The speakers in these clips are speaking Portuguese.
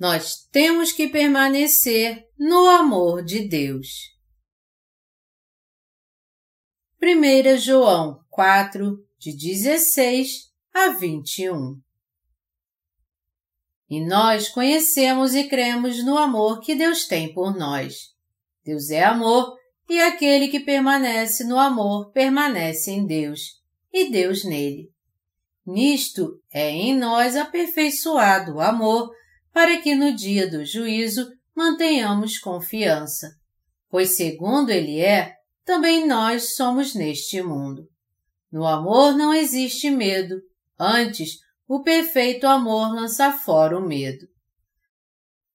Nós temos que permanecer no amor de Deus. 1 João 4, de 16 a 21 E nós conhecemos e cremos no amor que Deus tem por nós. Deus é amor e aquele que permanece no amor permanece em Deus e Deus nele. Nisto é em nós aperfeiçoado o amor para que no dia do juízo mantenhamos confiança, pois segundo Ele é, também nós somos neste mundo. No amor não existe medo, antes, o perfeito amor lança fora o medo.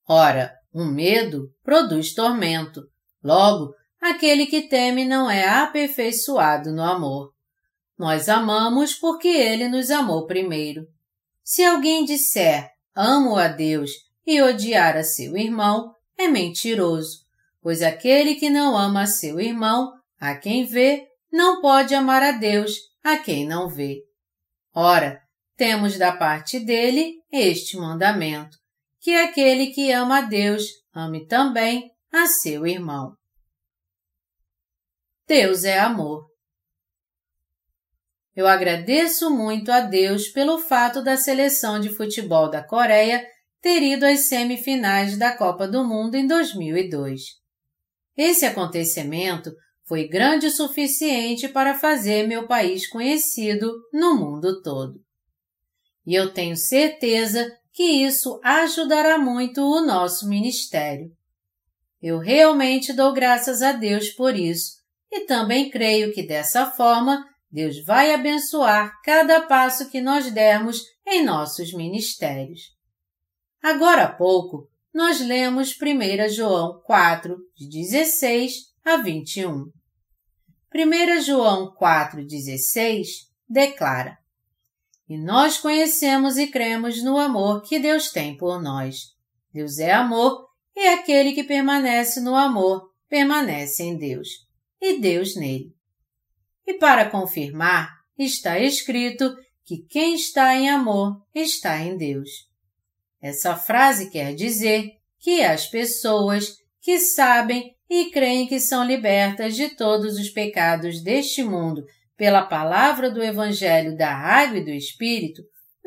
Ora, um medo produz tormento, logo, aquele que teme não é aperfeiçoado no amor. Nós amamos porque ele nos amou primeiro. Se alguém disser, amo a Deus e odiar a seu irmão, é mentiroso, pois aquele que não ama a seu irmão, a quem vê, não pode amar a Deus, a quem não vê. Ora, temos da parte dele este mandamento, que aquele que ama a Deus ame também a seu irmão. Deus é amor. Eu agradeço muito a Deus pelo fato da seleção de futebol da Coreia ter ido às semifinais da Copa do Mundo em 2002. Esse acontecimento foi grande o suficiente para fazer meu país conhecido no mundo todo. E eu tenho certeza que isso ajudará muito o nosso ministério. Eu realmente dou graças a Deus por isso e também creio que dessa forma Deus vai abençoar cada passo que nós dermos em nossos ministérios. Agora há pouco, nós lemos 1 João 4, de 16 a 21. 1 João 4,16 declara: E nós conhecemos e cremos no amor que Deus tem por nós. Deus é amor e aquele que permanece no amor permanece em Deus, e Deus nele. E para confirmar, está escrito que quem está em amor está em Deus. Essa frase quer dizer que as pessoas que sabem e creem que são libertas de todos os pecados deste mundo pela palavra do Evangelho da Água e do Espírito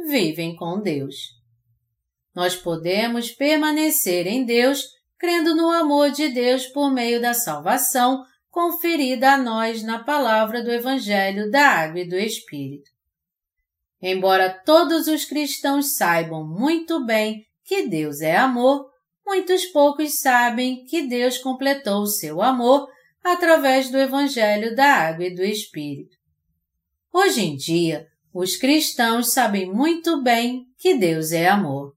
vivem com Deus. Nós podemos permanecer em Deus crendo no amor de Deus por meio da salvação conferida a nós na palavra do Evangelho da Água e do Espírito. Embora todos os cristãos saibam muito bem que Deus é amor, muitos poucos sabem que Deus completou o seu amor através do Evangelho da Água e do Espírito. Hoje em dia, os cristãos sabem muito bem que Deus é amor.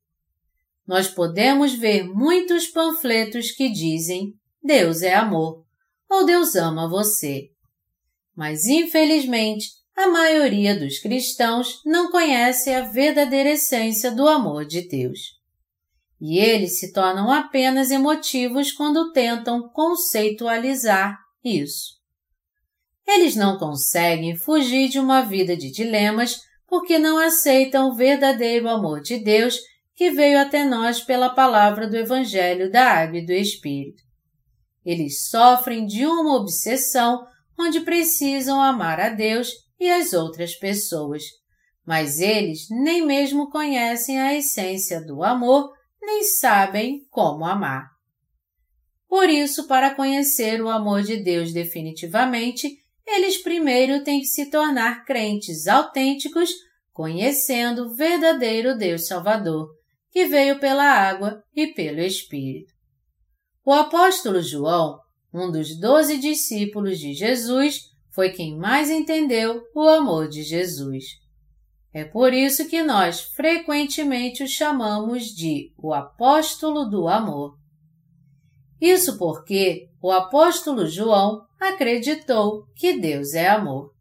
Nós podemos ver muitos panfletos que dizem Deus é amor, ou Deus ama você. Mas, infelizmente, a maioria dos cristãos não conhece a verdadeira essência do amor de Deus. E eles se tornam apenas emotivos quando tentam conceitualizar isso. Eles não conseguem fugir de uma vida de dilemas porque não aceitam o verdadeiro amor de Deus que veio até nós pela palavra do Evangelho da Água e do Espírito. Eles sofrem de uma obsessão onde precisam amar a Deus e as outras pessoas, mas eles nem mesmo conhecem a essência do amor, nem sabem como amar. Por isso, para conhecer o amor de Deus definitivamente, eles primeiro têm que se tornar crentes autênticos, conhecendo o verdadeiro Deus Salvador, que veio pela água e pelo Espírito. O apóstolo João, um dos doze discípulos de Jesus, foi quem mais entendeu o amor de Jesus. É por isso que nós frequentemente o chamamos de o apóstolo do amor. Isso porque o apóstolo João acreditou que Deus é amor.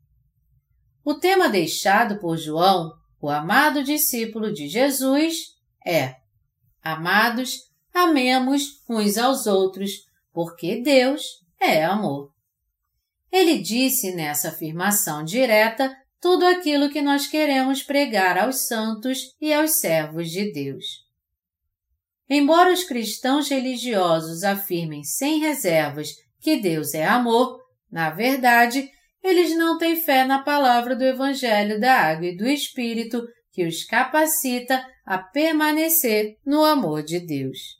O tema deixado por João, o amado discípulo de Jesus, é: Amados, amemos uns aos outros, porque Deus é amor. Ele disse nessa afirmação direta tudo aquilo que nós queremos pregar aos santos e aos servos de Deus. Embora os cristãos religiosos afirmem sem reservas que Deus é amor, na verdade, eles não têm fé na palavra do Evangelho da Água e do Espírito que os capacita a permanecer no amor de Deus.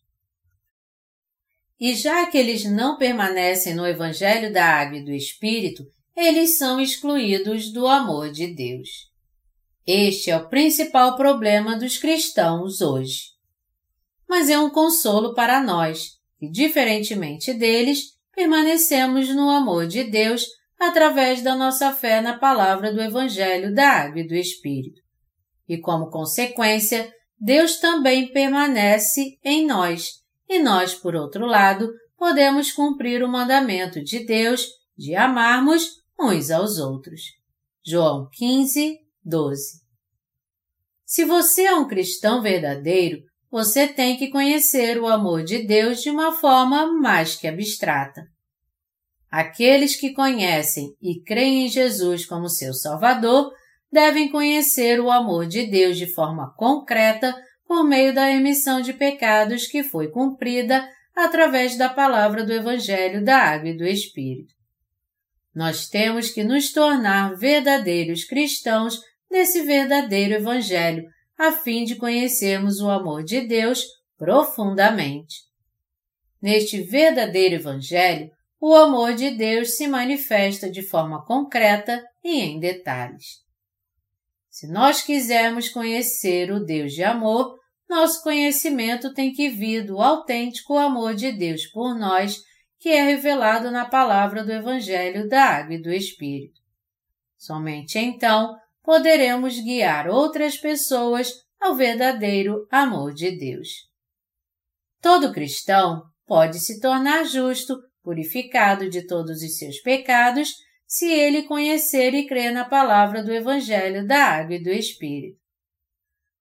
E já que eles não permanecem no Evangelho da Água e do Espírito, eles são excluídos do amor de Deus. Este é o principal problema dos cristãos hoje. Mas é um consolo para nós, que, diferentemente deles, permanecemos no amor de Deus através da nossa fé na palavra do Evangelho da Água e do Espírito. E como consequência, Deus também permanece em nós, e nós, por outro lado, podemos cumprir o mandamento de Deus de amarmos uns aos outros. João 15, 12. Se você é um cristão verdadeiro, você tem que conhecer o amor de Deus de uma forma mais que abstrata. Aqueles que conhecem e creem em Jesus como seu Salvador devem conhecer o amor de Deus de forma concreta por meio da emissão de pecados que foi cumprida através da palavra do Evangelho da Água e do Espírito. Nós temos que nos tornar verdadeiros cristãos desse verdadeiro Evangelho, a fim de conhecermos o amor de Deus profundamente. Neste verdadeiro Evangelho, o amor de Deus se manifesta de forma concreta e em detalhes. Se nós quisermos conhecer o Deus de amor, nosso conhecimento tem que vir do autêntico amor de Deus por nós, que é revelado na palavra do Evangelho da Água e do Espírito. Somente então poderemos guiar outras pessoas ao verdadeiro amor de Deus. Todo cristão pode se tornar justo, purificado de todos os seus pecados se ele conhecer e crer na palavra do Evangelho da Água e do Espírito.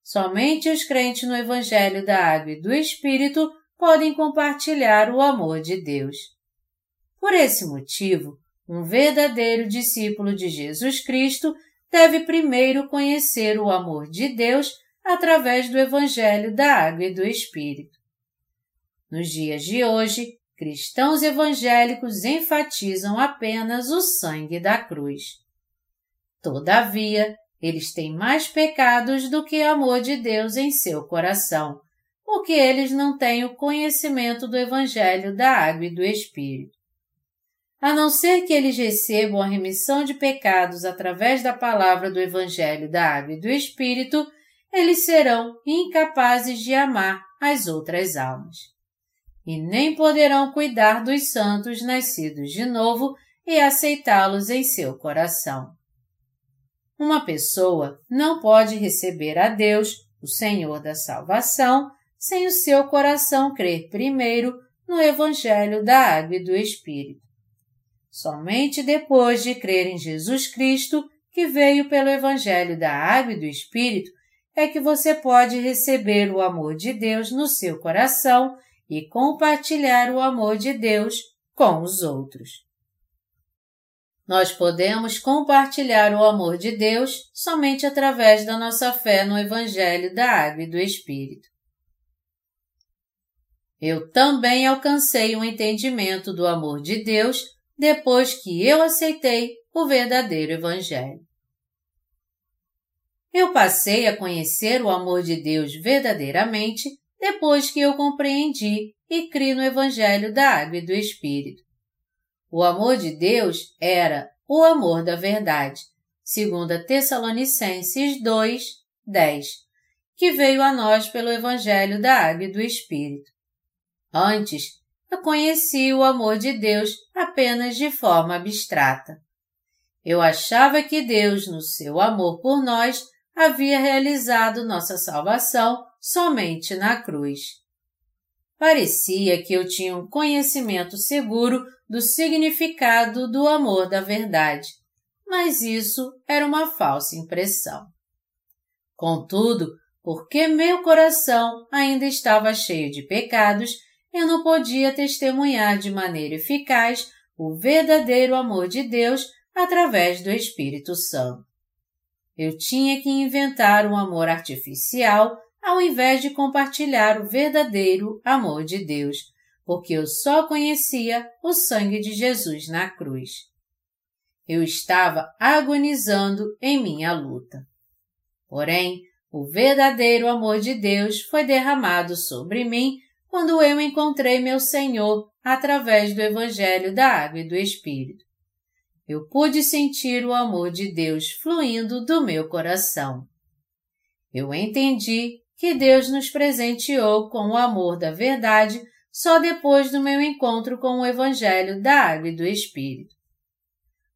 Somente os crentes no Evangelho da Água e do Espírito podem compartilhar o amor de Deus. Por esse motivo, um verdadeiro discípulo de Jesus Cristo deve primeiro conhecer o amor de Deus através do Evangelho da Água e do Espírito. Nos dias de hoje, cristãos evangélicos enfatizam apenas o sangue da cruz. Todavia, eles têm mais pecados do que amor de Deus em seu coração, porque eles não têm o conhecimento do Evangelho da Água e do Espírito. A não ser que eles recebam a remissão de pecados através da palavra do Evangelho da Água e do Espírito, eles serão incapazes de amar as outras almas e nem poderão cuidar dos santos nascidos de novo e aceitá-los em seu coração. Uma pessoa não pode receber a Deus, o Senhor da salvação, sem o seu coração crer primeiro no Evangelho da Água e do Espírito. Somente depois de crer em Jesus Cristo, que veio pelo Evangelho da Água e do Espírito, é que você pode receber o amor de Deus no seu coração e compartilhar o amor de Deus com os outros. Nós podemos compartilhar o amor de Deus somente através da nossa fé no Evangelho da Água e do Espírito. Eu também alcancei um entendimento do amor de Deus depois que eu aceitei o verdadeiro Evangelho. Eu passei a conhecer o amor de Deus verdadeiramente depois que eu compreendi e criei no Evangelho da Água e do Espírito. O amor de Deus era o amor da verdade, segundo Tessalonicenses 2, 10, que veio a nós pelo Evangelho da Água e do Espírito. Antes, eu conheci o amor de Deus apenas de forma abstrata. Eu achava que Deus, no seu amor por nós, havia realizado nossa salvação somente na cruz. Parecia que eu tinha um conhecimento seguro do significado do amor da verdade, mas isso era uma falsa impressão. Contudo, porque meu coração ainda estava cheio de pecados, eu não podia testemunhar de maneira eficaz o verdadeiro amor de Deus através do Espírito Santo. Eu tinha que inventar um amor artificial ao invés de compartilhar o verdadeiro amor de Deus, porque eu só conhecia o sangue de Jesus na cruz. Eu estava agonizando em minha luta. Porém, o verdadeiro amor de Deus foi derramado sobre mim quando eu encontrei meu Senhor através do Evangelho da Água e do Espírito. Eu pude sentir o amor de Deus fluindo do meu coração. Eu entendi que Deus nos presenteou com o amor da verdade só depois do meu encontro com o Evangelho da Água e do Espírito.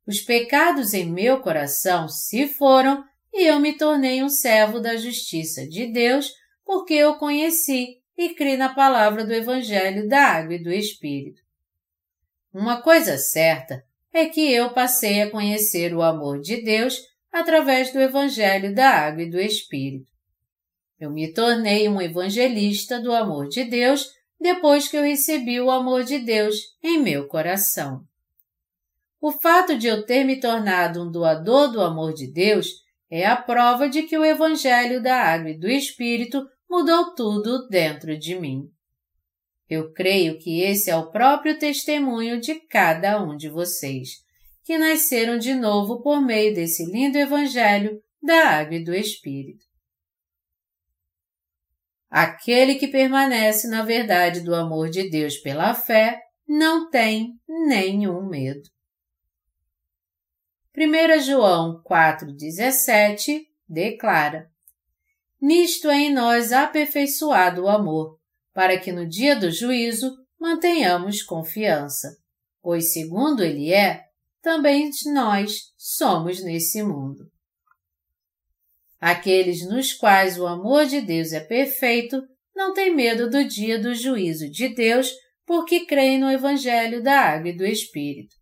Os pecados em meu coração se foram e eu me tornei um servo da justiça de Deus porque eu conheci e criei na palavra do Evangelho da Água e do Espírito. Uma coisa certa é que eu passei a conhecer o amor de Deus através do Evangelho da Água e do Espírito. Eu me tornei um evangelista do amor de Deus depois que eu recebi o amor de Deus em meu coração. O fato de eu ter me tornado um doador do amor de Deus é a prova de que o Evangelho da Água e do Espírito mudou tudo dentro de mim. Eu creio que esse é o próprio testemunho de cada um de vocês, que nasceram de novo por meio desse lindo Evangelho da Água e do Espírito. Aquele que permanece na verdade do amor de Deus pela fé não tem nenhum medo. 1 João 4,17 declara: Nisto é em nós aperfeiçoado o amor, para que no dia do juízo mantenhamos confiança, pois segundo ele é, também nós somos nesse mundo. Aqueles nos quais o amor de Deus é perfeito não têm medo do dia do juízo de Deus porque creem no Evangelho da Água e do Espírito.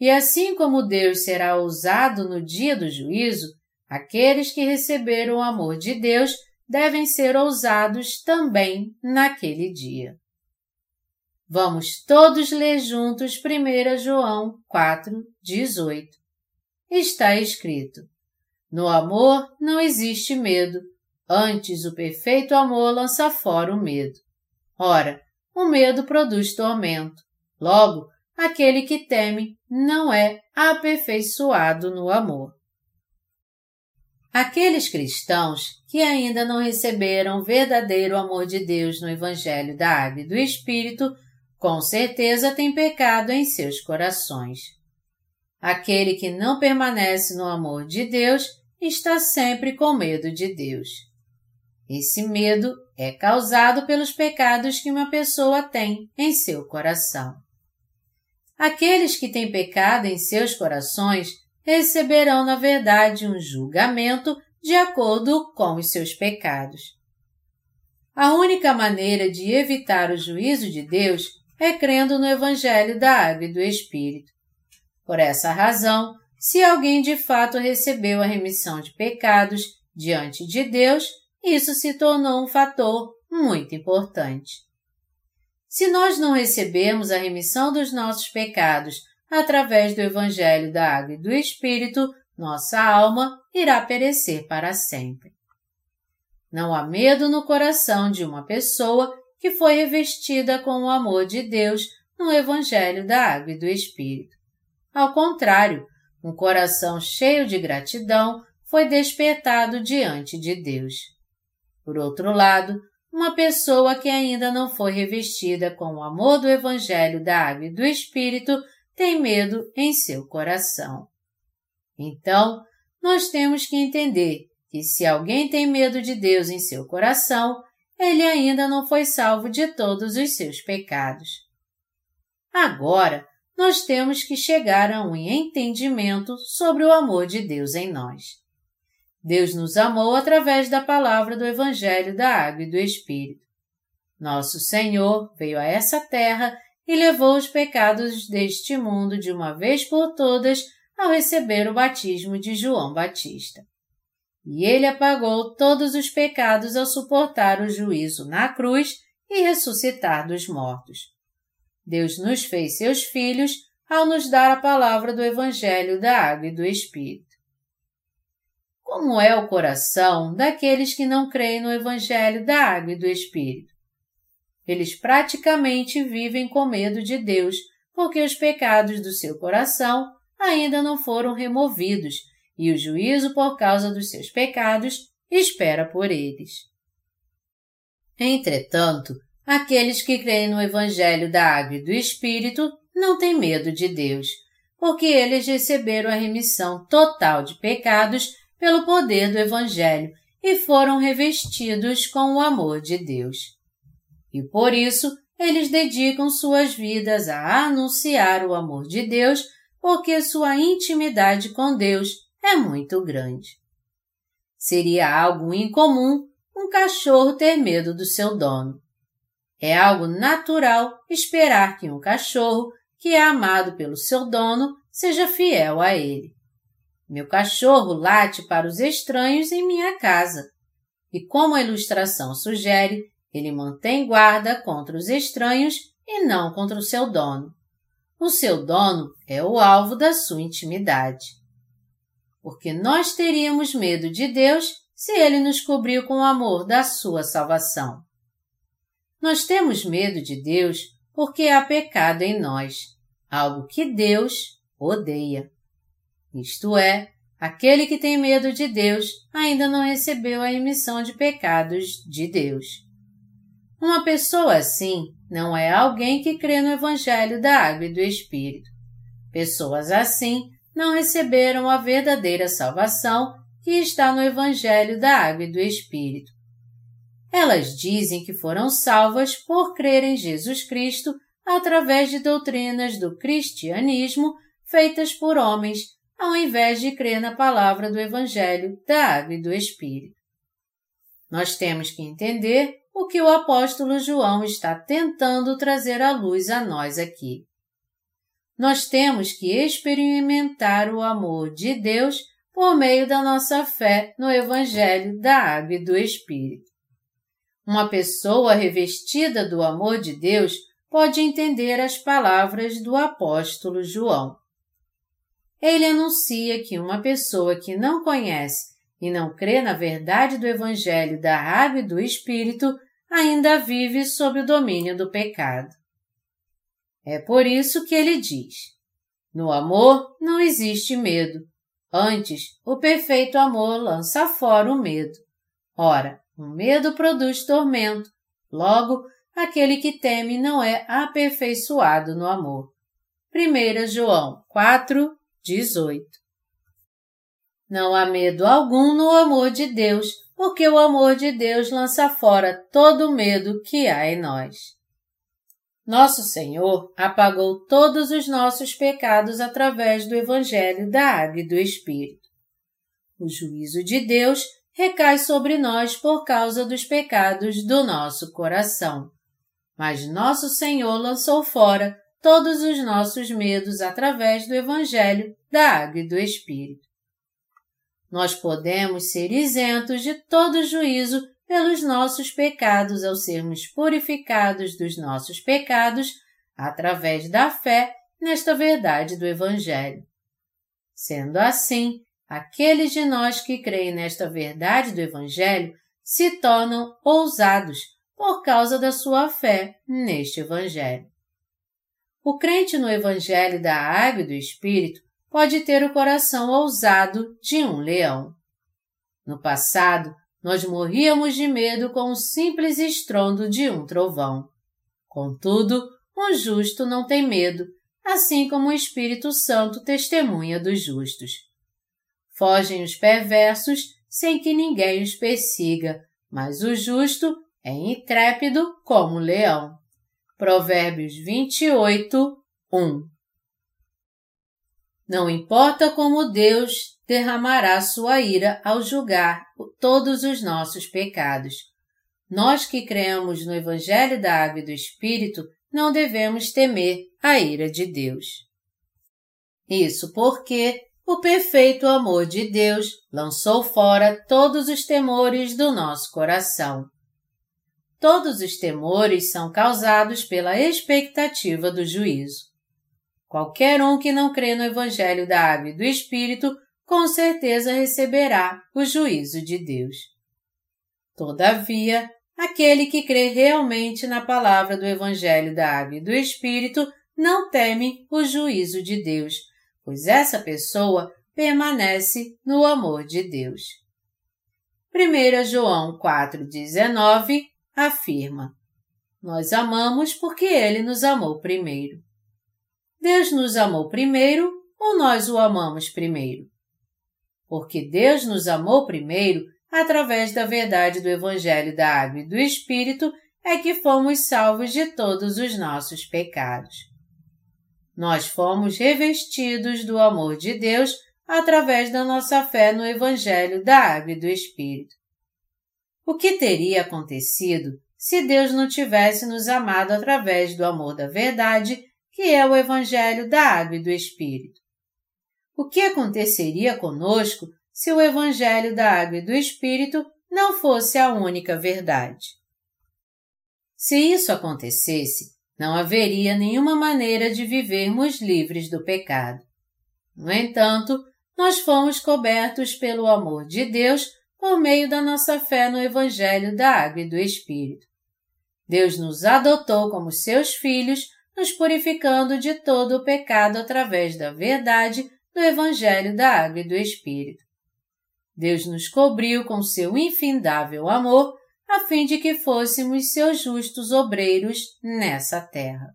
E assim como Deus será usado no dia do juízo, aqueles que receberam o amor de Deus devem ser ousados também naquele dia. Vamos todos ler juntos 1 João 4, 18. Está escrito: No amor não existe medo, antes o perfeito amor lança fora o medo. Ora, o medo produz tormento. Logo, aquele que teme não é aperfeiçoado no amor. Aqueles cristãos que ainda não receberam o verdadeiro amor de Deus no Evangelho da Água e do Espírito, com certeza têm pecado em seus corações. Aquele que não permanece no amor de Deus está sempre com medo de Deus. Esse medo é causado pelos pecados que uma pessoa tem em seu coração. Aqueles que têm pecado em seus corações receberão, na verdade, um julgamento de acordo com os seus pecados. A única maneira de evitar o juízo de Deus é crendo no Evangelho da Água e do Espírito. Por essa razão, se alguém de fato recebeu a remissão de pecados diante de Deus, isso se tornou um fator muito importante. Se nós não recebemos a remissão dos nossos pecados através do Evangelho da Água e do Espírito, nossa alma irá perecer para sempre. Não há medo no coração de uma pessoa que foi revestida com o amor de Deus no Evangelho da Água e do Espírito. Ao contrário, um coração cheio de gratidão foi despertado diante de Deus. Por outro lado, uma pessoa que ainda não foi revestida com o amor do Evangelho da Água e do Espírito tem medo em seu coração. Então, nós temos que entender que se alguém tem medo de Deus em seu coração, ele ainda não foi salvo de todos os seus pecados. Agora, nós temos que chegar a um entendimento sobre o amor de Deus em nós. Deus nos amou através da palavra do Evangelho da Água e do Espírito. Nosso Senhor veio a essa terra e levou os pecados deste mundo de uma vez por todas ao receber o batismo de João Batista. E ele apagou todos os pecados ao suportar o juízo na cruz e ressuscitar dos mortos. Deus nos fez seus filhos ao nos dar a palavra do Evangelho da Água e do Espírito. como é o coração daqueles que não creem no Evangelho da Água e do Espírito. Eles praticamente vivem com medo de Deus, porque os pecados do seu coração ainda não foram removidos e o juízo por causa dos seus pecados espera por eles. Entretanto, aqueles que creem no Evangelho da Água e do Espírito não têm medo de Deus, porque eles receberam a remissão total de pecados pelo poder do Evangelho e foram revestidos com o amor de Deus. E por isso eles dedicam suas vidas a anunciar o amor de Deus, porque sua intimidade com Deus é muito grande. Seria algo incomum um cachorro ter medo do seu dono. É algo natural esperar que um cachorro, que é amado pelo seu dono, seja fiel a ele. Meu cachorro late para os estranhos em minha casa. E como a ilustração sugere, ele mantém guarda contra os estranhos e não contra o seu dono. O seu dono é o alvo da sua intimidade. Porque nós teríamos medo de Deus se ele nos cobriu com o amor da sua salvação. Nós temos medo de Deus porque há pecado em nós, algo que Deus odeia. Isto é, aquele que tem medo de Deus ainda não recebeu a emissão de pecados de Deus. Uma pessoa assim não é alguém que crê no Evangelho da Água e do Espírito. Pessoas assim não receberam a verdadeira salvação que está no Evangelho da Água e do Espírito. Elas dizem que foram salvas por crer em Jesus Cristo através de doutrinas do cristianismo feitas por homens, ao invés de crer na palavra do Evangelho da Água e do Espírito. Nós temos que entender o que o apóstolo João está tentando trazer à luz a nós aqui. Nós temos que experimentar o amor de Deus por meio da nossa fé no Evangelho da Água e do Espírito. Uma pessoa revestida do amor de Deus pode entender as palavras do apóstolo João ele anuncia que uma pessoa que não conhece e não crê na verdade do Evangelho da Água e do Espírito ainda vive sob o domínio do pecado. É por isso que ele diz: No amor não existe medo. Antes, o perfeito amor lança fora o medo. Ora, o medo produz tormento. Logo, aquele que teme não é aperfeiçoado no amor. 1 João 4, 18. Não há medo algum no amor de Deus, porque o amor de Deus lança fora todo o medo que há em nós. Nosso Senhor apagou todos os nossos pecados através do Evangelho da Água e do Espírito. O juízo de Deus recai sobre nós por causa dos pecados do nosso coração. Mas nosso Senhor lançou fora todos os nossos medos através do Evangelho da Água e do Espírito. Nós podemos ser isentos de todo juízo pelos nossos pecados ao sermos purificados dos nossos pecados através da fé nesta verdade do Evangelho. Sendo assim, aqueles de nós que creem nesta verdade do Evangelho se tornam ousados por causa da sua fé neste Evangelho. O crente no Evangelho da Água e do Espírito pode ter o coração ousado de um leão. No passado, nós morríamos de medo com o simples estrondo de um trovão. Contudo, um justo não tem medo, assim como o Espírito Santo testemunha dos justos. Fogem os perversos sem que ninguém os persiga, mas o justo é intrépido como o leão. Provérbios 28, 1 Não importa como Deus derramará sua ira ao julgar todos os nossos pecados. Nós que cremos no Evangelho da Água e do Espírito não devemos temer a ira de Deus. Isso porque o perfeito amor de Deus lançou fora todos os temores do nosso coração. Todos os temores são causados pela expectativa do juízo. Qualquer um que não crê no Evangelho da Água e do Espírito com certeza receberá o juízo de Deus. Todavia, aquele que crê realmente na palavra do Evangelho da Água e do Espírito não teme o juízo de Deus, pois essa pessoa permanece no amor de Deus. 1 João 4,19 afirma: Nós amamos porque Ele nos amou primeiro. Deus nos amou primeiro ou nós o amamos primeiro? Porque Deus nos amou primeiro através da verdade do Evangelho da Água e do Espírito é que fomos salvos de todos os nossos pecados. Nós fomos revestidos do amor de Deus através da nossa fé no Evangelho da Água e do Espírito. O que teria acontecido se Deus não tivesse nos amado através do amor da verdade, que é o Evangelho da Água e do Espírito? O que aconteceria conosco se o Evangelho da Água e do Espírito não fosse a única verdade? Se isso acontecesse, não haveria nenhuma maneira de vivermos livres do pecado. No entanto, nós fomos cobertos pelo amor de Deus por meio da nossa fé no Evangelho da Água e do Espírito. Deus nos adotou como seus filhos, nos purificando de todo o pecado através da verdade do Evangelho da Água e do Espírito. Deus nos cobriu com seu infindável amor, a fim de que fôssemos seus justos obreiros nessa terra.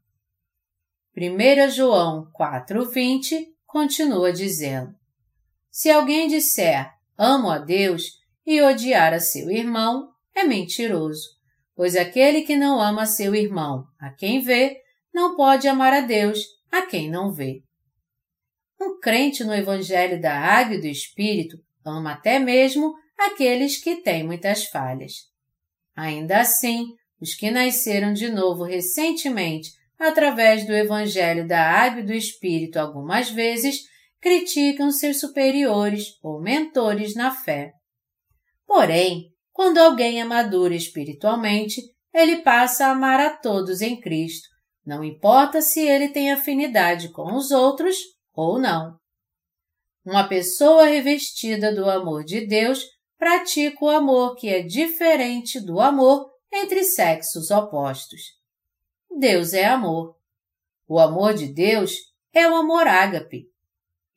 1 João 4,20 continua dizendo: se alguém disser amo a Deus e odiar a seu irmão, é mentiroso, pois aquele que não ama seu irmão, a quem vê, não pode amar a Deus, a quem não vê. Um crente no Evangelho da Água e do Espírito ama até mesmo aqueles que têm muitas falhas. Ainda assim, os que nasceram de novo recentemente através do Evangelho da Água e do Espírito algumas vezes criticam seus superiores ou mentores na fé. Porém, quando alguém é maduro espiritualmente, ele passa a amar a todos em Cristo, não importa se ele tem afinidade com os outros ou não. Uma pessoa revestida do amor de Deus pratica o amor que é diferente do amor entre sexos opostos. Deus é amor. O amor de Deus é o amor ágape,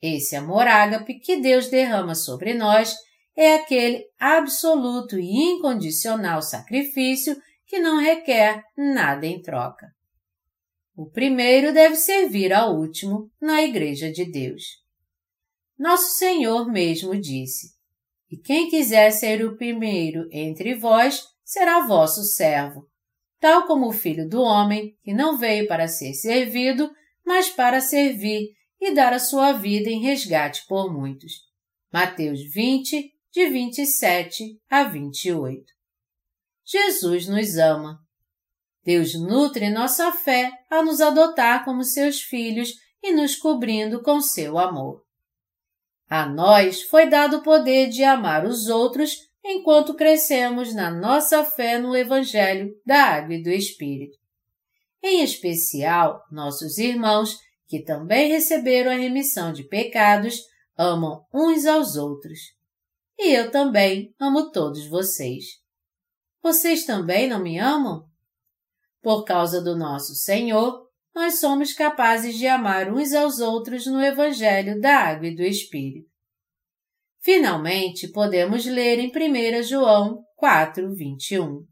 esse amor ágape que Deus derrama sobre nós é aquele absoluto e incondicional sacrifício que não requer nada em troca. O primeiro deve servir ao último na Igreja de Deus. Nosso Senhor mesmo disse: E quem quiser ser o primeiro entre vós será vosso servo, tal como o Filho do Homem, que não veio para ser servido, mas para servir e dar a sua vida em resgate por muitos. Mateus 20, de 27 a 28. Jesus nos ama. Deus nutre nossa fé a nos adotar como seus filhos e nos cobrindo com seu amor. A nós foi dado o poder de amar os outros enquanto crescemos na nossa fé no Evangelho da Água e do Espírito. Em especial, nossos irmãos que também receberam a remissão de pecados, amam uns aos outros. E eu também amo todos vocês. Vocês também não me amam? Por causa do nosso Senhor, nós somos capazes de amar uns aos outros no Evangelho da Água e do Espírito. Finalmente, podemos ler em 1 João 4, 21.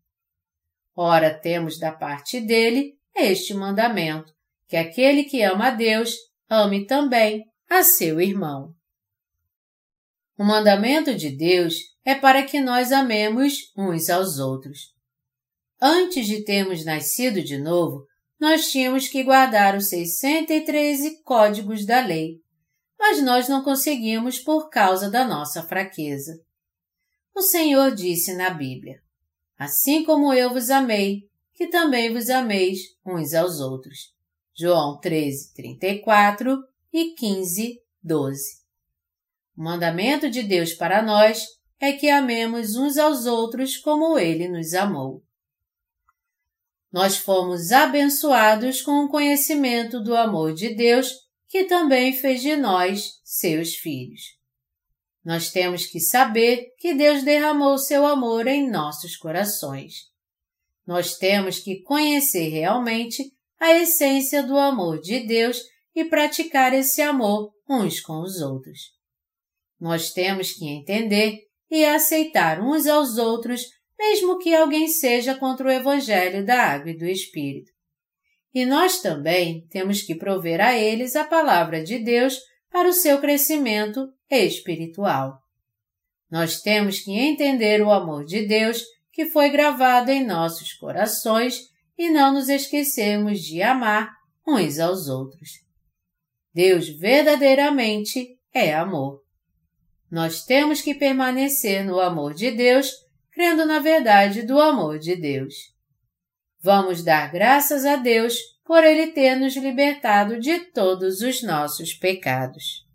Ora, temos da parte dele este mandamento que aquele que ama a Deus ame também a seu irmão. O mandamento de Deus é para que nós amemos uns aos outros. Antes de termos nascido de novo, nós tínhamos que guardar os 613 códigos da lei, mas nós não conseguimos por causa da nossa fraqueza. O Senhor disse na Bíblia: Assim como eu vos amei, que também vos ameis uns aos outros. João 13, 34 e 15, 12. O mandamento de Deus para nós é que amemos uns aos outros como Ele nos amou. Nós fomos abençoados com o conhecimento do amor de Deus, que também fez de nós seus filhos. Nós temos que saber que Deus derramou seu amor em nossos corações. Nós temos que conhecer realmente a essência do amor de Deus e praticar esse amor uns com os outros. Nós temos que entender e aceitar uns aos outros, mesmo que alguém seja contra o Evangelho da Água e do Espírito. E nós também temos que prover a eles a palavra de Deus para o seu crescimento espiritual. Nós temos que entender o amor de Deus que foi gravado em nossos corações e não nos esquecermos de amar uns aos outros. Deus verdadeiramente é amor. Nós temos que permanecer no amor de Deus, crendo na verdade do amor de Deus. Vamos dar graças a Deus por Ele ter nos libertado de todos os nossos pecados.